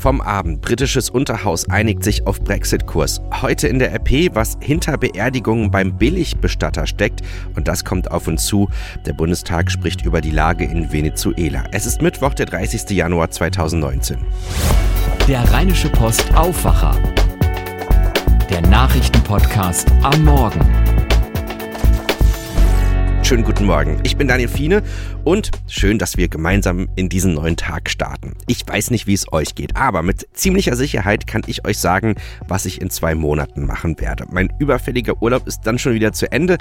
Vom Abend. Britisches Unterhaus einigt sich auf Brexit-Kurs. Heute in der RP, was hinter Beerdigungen beim Billigbestatter steckt. Und das kommt auf uns zu. Der Bundestag spricht über die Lage in Venezuela. Es ist Mittwoch, der 30. Januar 2019. Der Rheinische Post Aufwacher. Der Nachrichtenpodcast am Morgen schönen guten Morgen. Ich bin Daniel Fiene und schön, dass wir gemeinsam in diesen neuen Tag starten. Ich weiß nicht, wie es euch geht, aber mit ziemlicher Sicherheit kann ich euch sagen, was ich in zwei Monaten machen werde. Mein überfälliger Urlaub ist dann schon wieder zu Ende.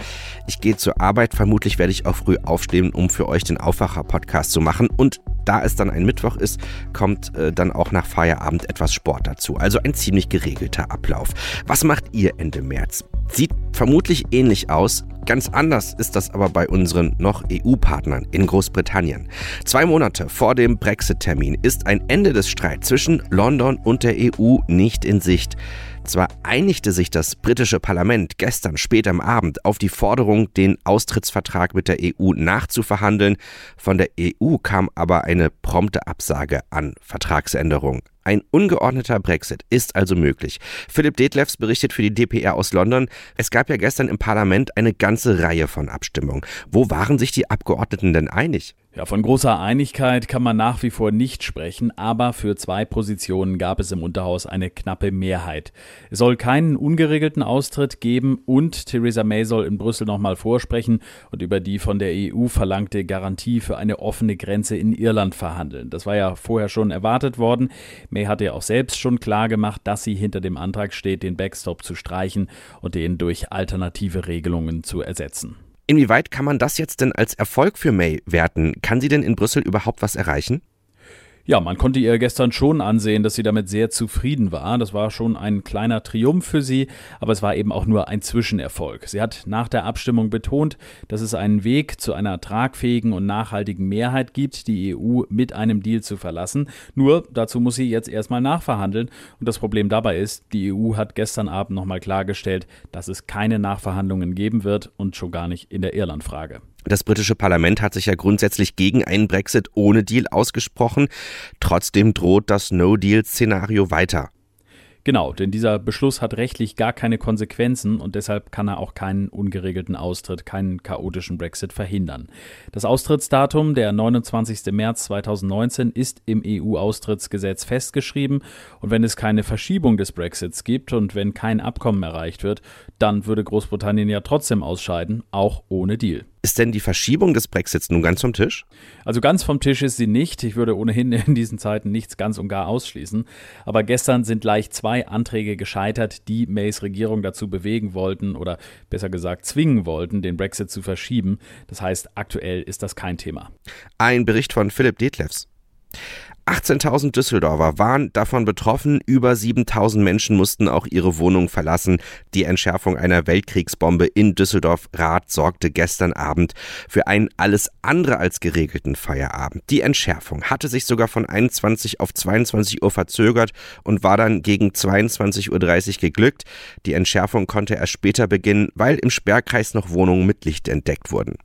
Ich gehe zur Arbeit. Vermutlich werde ich auch früh aufstehen, um für euch den Aufwacher-Podcast zu machen. Und da es dann ein Mittwoch ist, kommt äh, dann auch nach Feierabend etwas Sport dazu. Also ein ziemlich geregelter Ablauf. Was macht ihr Ende März? Sieht vermutlich ähnlich aus. Ganz anders ist das aber bei unseren noch EU-Partnern in Großbritannien. Zwei Monate vor dem Brexit-Termin ist ein Ende des Streits zwischen London und der EU nicht in Sicht. Zwar einigte sich das britische Parlament gestern spät am Abend auf die Forderung, den Austrittsvertrag mit der EU nachzuverhandeln, von der EU kam aber eine prompte Absage an Vertragsänderung. Ein ungeordneter Brexit ist also möglich. Philipp Detlefs berichtet für die DPR aus London. Es gab ja gestern im Parlament eine ganze Reihe von Abstimmungen. Wo waren sich die Abgeordneten denn einig? Ja, von großer Einigkeit kann man nach wie vor nicht sprechen, aber für zwei Positionen gab es im Unterhaus eine knappe Mehrheit. Es soll keinen ungeregelten Austritt geben und Theresa May soll in Brüssel nochmal vorsprechen und über die von der EU verlangte Garantie für eine offene Grenze in Irland verhandeln. Das war ja vorher schon erwartet worden. May hatte ja auch selbst schon klar gemacht, dass sie hinter dem Antrag steht, den Backstop zu streichen und den durch alternative Regelungen zu ersetzen. Inwieweit kann man das jetzt denn als Erfolg für May werten? Kann sie denn in Brüssel überhaupt was erreichen? Ja, man konnte ihr gestern schon ansehen, dass sie damit sehr zufrieden war. Das war schon ein kleiner Triumph für sie, aber es war eben auch nur ein Zwischenerfolg. Sie hat nach der Abstimmung betont, dass es einen Weg zu einer tragfähigen und nachhaltigen Mehrheit gibt, die EU mit einem Deal zu verlassen. Nur dazu muss sie jetzt erstmal nachverhandeln. Und das Problem dabei ist, die EU hat gestern Abend nochmal klargestellt, dass es keine Nachverhandlungen geben wird und schon gar nicht in der Irlandfrage. Das britische Parlament hat sich ja grundsätzlich gegen einen Brexit ohne Deal ausgesprochen. Trotzdem droht das No-Deal-Szenario weiter. Genau, denn dieser Beschluss hat rechtlich gar keine Konsequenzen und deshalb kann er auch keinen ungeregelten Austritt, keinen chaotischen Brexit verhindern. Das Austrittsdatum, der 29. März 2019, ist im EU-Austrittsgesetz festgeschrieben und wenn es keine Verschiebung des Brexits gibt und wenn kein Abkommen erreicht wird, dann würde Großbritannien ja trotzdem ausscheiden, auch ohne Deal. Ist denn die Verschiebung des Brexits nun ganz vom Tisch? Also ganz vom Tisch ist sie nicht. Ich würde ohnehin in diesen Zeiten nichts ganz und gar ausschließen. Aber gestern sind gleich zwei Anträge gescheitert, die Mays Regierung dazu bewegen wollten oder besser gesagt zwingen wollten, den Brexit zu verschieben. Das heißt, aktuell ist das kein Thema. Ein Bericht von Philipp Detlefs. 18.000 Düsseldorfer waren davon betroffen, über 7.000 Menschen mussten auch ihre Wohnung verlassen. Die Entschärfung einer Weltkriegsbombe in Düsseldorf-Rath sorgte gestern Abend für einen alles andere als geregelten Feierabend. Die Entschärfung hatte sich sogar von 21 auf 22 Uhr verzögert und war dann gegen 22.30 Uhr geglückt. Die Entschärfung konnte erst später beginnen, weil im Sperrkreis noch Wohnungen mit Licht entdeckt wurden.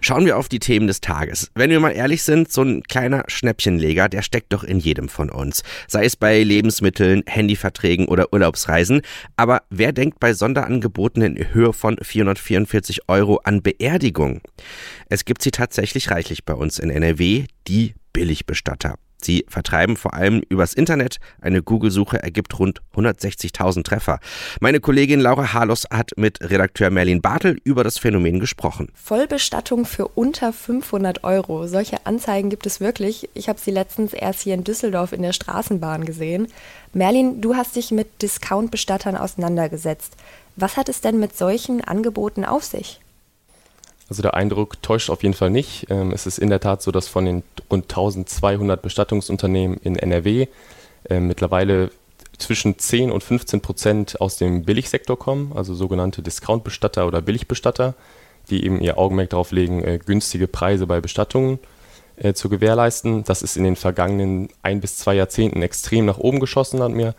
Schauen wir auf die Themen des Tages. Wenn wir mal ehrlich sind, so ein kleiner Schnäppchenleger, der steckt steckt doch in jedem von uns. Sei es bei Lebensmitteln, Handyverträgen oder Urlaubsreisen. Aber wer denkt bei Sonderangeboten in Höhe von 444 Euro an Beerdigung? Es gibt sie tatsächlich reichlich bei uns in NRW, die Billigbestatter. Sie vertreiben vor allem übers Internet. Eine Google-Suche ergibt rund 160.000 Treffer. Meine Kollegin Laura Harlos hat mit Redakteur Merlin Bartel über das Phänomen gesprochen. Vollbestattung für unter 500 Euro. Solche Anzeigen gibt es wirklich. Ich habe sie letztens erst hier in Düsseldorf in der Straßenbahn gesehen. Merlin, du hast dich mit Discount-Bestattern auseinandergesetzt. Was hat es denn mit solchen Angeboten auf sich? Also der Eindruck täuscht auf jeden Fall nicht. Ähm, es ist in der Tat so, dass von den rund 1200 Bestattungsunternehmen in NRW äh, mittlerweile zwischen 10 und 15 Prozent aus dem Billigsektor kommen, also sogenannte Discount-Bestatter oder Billigbestatter, die eben ihr Augenmerk darauf legen, äh, günstige Preise bei Bestattungen äh, zu gewährleisten. Das ist in den vergangenen ein bis zwei Jahrzehnten extrem nach oben geschossen, hat mir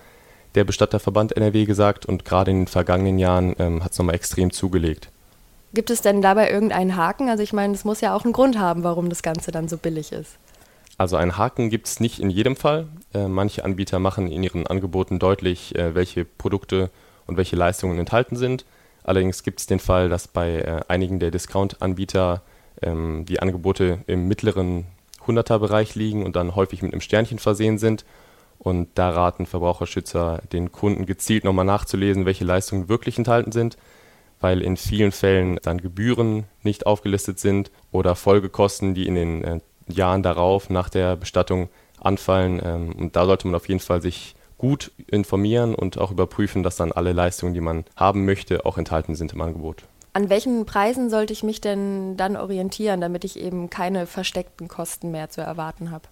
der Bestatterverband NRW gesagt, und gerade in den vergangenen Jahren ähm, hat es nochmal extrem zugelegt. Gibt es denn dabei irgendeinen Haken? Also ich meine, es muss ja auch einen Grund haben, warum das Ganze dann so billig ist. Also einen Haken gibt es nicht in jedem Fall. Äh, manche Anbieter machen in ihren Angeboten deutlich, äh, welche Produkte und welche Leistungen enthalten sind. Allerdings gibt es den Fall, dass bei äh, einigen der Discount-Anbieter ähm, die Angebote im mittleren 100er-Bereich liegen und dann häufig mit einem Sternchen versehen sind. Und da raten Verbraucherschützer den Kunden gezielt nochmal nachzulesen, welche Leistungen wirklich enthalten sind, weil in vielen Fällen dann Gebühren nicht aufgelistet sind oder Folgekosten, die in den äh, Jahren darauf nach der Bestattung anfallen. Ähm, und da sollte man auf jeden Fall sich gut informieren und auch überprüfen, dass dann alle Leistungen, die man haben möchte, auch enthalten sind im Angebot. An welchen Preisen sollte ich mich denn dann orientieren, damit ich eben keine versteckten Kosten mehr zu erwarten habe?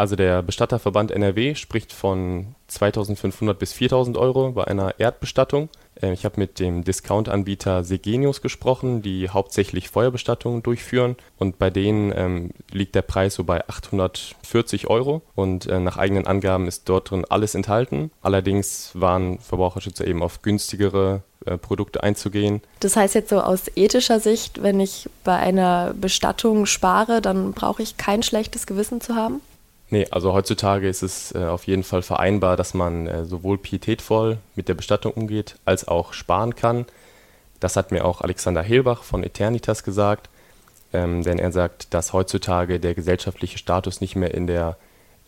Also der Bestatterverband NRW spricht von 2500 bis 4000 Euro bei einer Erdbestattung. Äh, ich habe mit dem Discount-Anbieter Segenius gesprochen, die hauptsächlich Feuerbestattungen durchführen. Und bei denen ähm, liegt der Preis so bei 840 Euro. Und äh, nach eigenen Angaben ist dort drin alles enthalten. Allerdings waren Verbraucherschützer eben auf günstigere äh, Produkte einzugehen. Das heißt jetzt so aus ethischer Sicht, wenn ich bei einer Bestattung spare, dann brauche ich kein schlechtes Gewissen zu haben? Nee, also heutzutage ist es äh, auf jeden Fall vereinbar, dass man äh, sowohl pietätvoll mit der Bestattung umgeht, als auch sparen kann. Das hat mir auch Alexander Hilbach von Eternitas gesagt, ähm, denn er sagt, dass heutzutage der gesellschaftliche Status nicht mehr in der,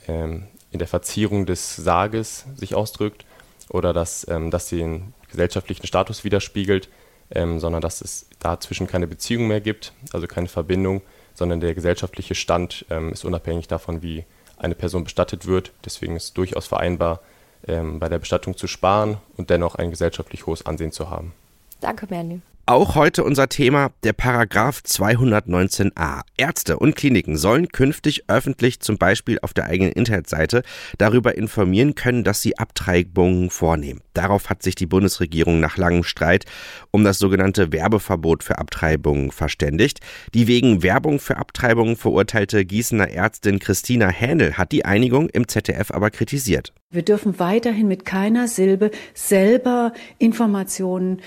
ähm, in der Verzierung des Sarges sich ausdrückt oder dass ähm, das den gesellschaftlichen Status widerspiegelt, ähm, sondern dass es dazwischen keine Beziehung mehr gibt, also keine Verbindung, sondern der gesellschaftliche Stand ähm, ist unabhängig davon, wie eine Person bestattet wird. Deswegen ist es durchaus vereinbar, ähm, bei der Bestattung zu sparen und dennoch ein gesellschaftlich hohes Ansehen zu haben. Danke, Merlin. Auch heute unser Thema der Paragraph 219a. Ärzte und Kliniken sollen künftig öffentlich zum Beispiel auf der eigenen Internetseite darüber informieren können, dass sie Abtreibungen vornehmen. Darauf hat sich die Bundesregierung nach langem Streit um das sogenannte Werbeverbot für Abtreibungen verständigt. Die wegen Werbung für Abtreibungen verurteilte Gießener Ärztin Christina Händel hat die Einigung im ZDF aber kritisiert. Wir dürfen weiterhin mit keiner Silbe selber Informationen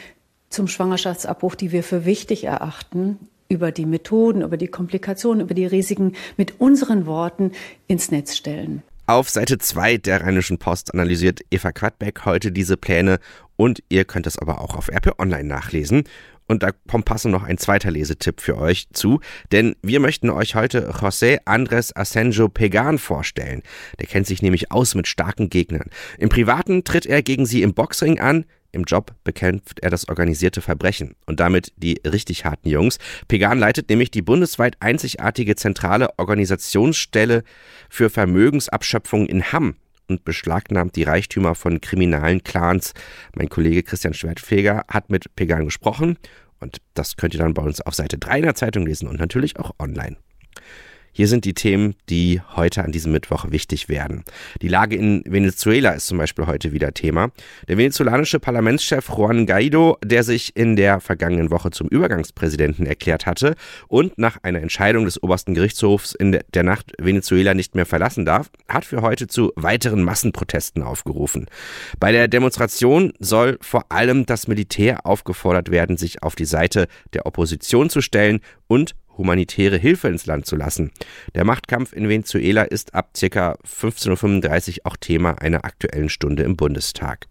zum Schwangerschaftsabbruch, die wir für wichtig erachten, über die Methoden, über die Komplikationen, über die Risiken mit unseren Worten ins Netz stellen. Auf Seite 2 der Rheinischen Post analysiert Eva Quadbeck heute diese Pläne und ihr könnt es aber auch auf RP Online nachlesen. Und da kommt passend noch ein zweiter Lesetipp für euch zu, denn wir möchten euch heute José Andrés Asenjo Pegan vorstellen. Der kennt sich nämlich aus mit starken Gegnern. Im Privaten tritt er gegen sie im Boxring an, im Job bekämpft er das organisierte Verbrechen und damit die richtig harten Jungs. Pegan leitet nämlich die bundesweit einzigartige zentrale Organisationsstelle für Vermögensabschöpfung in Hamm und beschlagnahmt die Reichtümer von kriminalen Clans. Mein Kollege Christian Schwertfeger hat mit Pegan gesprochen und das könnt ihr dann bei uns auf Seite 3 in der Zeitung lesen und natürlich auch online. Hier sind die Themen, die heute an diesem Mittwoch wichtig werden. Die Lage in Venezuela ist zum Beispiel heute wieder Thema. Der venezolanische Parlamentschef Juan Guaido, der sich in der vergangenen Woche zum Übergangspräsidenten erklärt hatte und nach einer Entscheidung des obersten Gerichtshofs in der Nacht Venezuela nicht mehr verlassen darf, hat für heute zu weiteren Massenprotesten aufgerufen. Bei der Demonstration soll vor allem das Militär aufgefordert werden, sich auf die Seite der Opposition zu stellen und humanitäre Hilfe ins Land zu lassen. Der Machtkampf in Venezuela ist ab ca. 15.35 Uhr auch Thema einer aktuellen Stunde im Bundestag.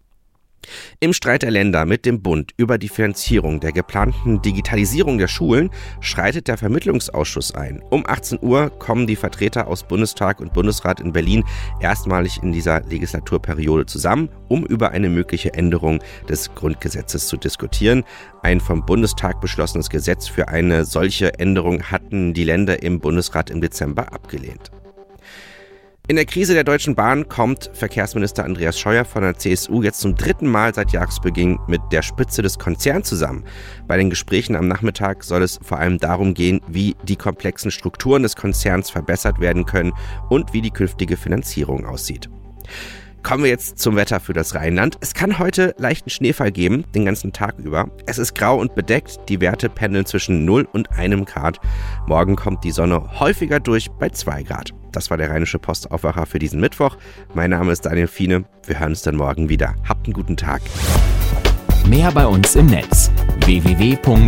Im Streit der Länder mit dem Bund über die Finanzierung der geplanten Digitalisierung der Schulen schreitet der Vermittlungsausschuss ein. Um 18 Uhr kommen die Vertreter aus Bundestag und Bundesrat in Berlin erstmalig in dieser Legislaturperiode zusammen, um über eine mögliche Änderung des Grundgesetzes zu diskutieren. Ein vom Bundestag beschlossenes Gesetz für eine solche Änderung hatten die Länder im Bundesrat im Dezember abgelehnt. In der Krise der Deutschen Bahn kommt Verkehrsminister Andreas Scheuer von der CSU jetzt zum dritten Mal seit Jahresbeginn mit der Spitze des Konzerns zusammen. Bei den Gesprächen am Nachmittag soll es vor allem darum gehen, wie die komplexen Strukturen des Konzerns verbessert werden können und wie die künftige Finanzierung aussieht. Kommen wir jetzt zum Wetter für das Rheinland. Es kann heute leichten Schneefall geben, den ganzen Tag über. Es ist grau und bedeckt, die Werte pendeln zwischen 0 und 1 Grad. Morgen kommt die Sonne häufiger durch bei 2 Grad. Das war der Rheinische Postaufwacher für diesen Mittwoch. Mein Name ist Daniel Fiene. Wir hören uns dann morgen wieder. Habt einen guten Tag. Mehr bei uns im Netz www.rp-online.de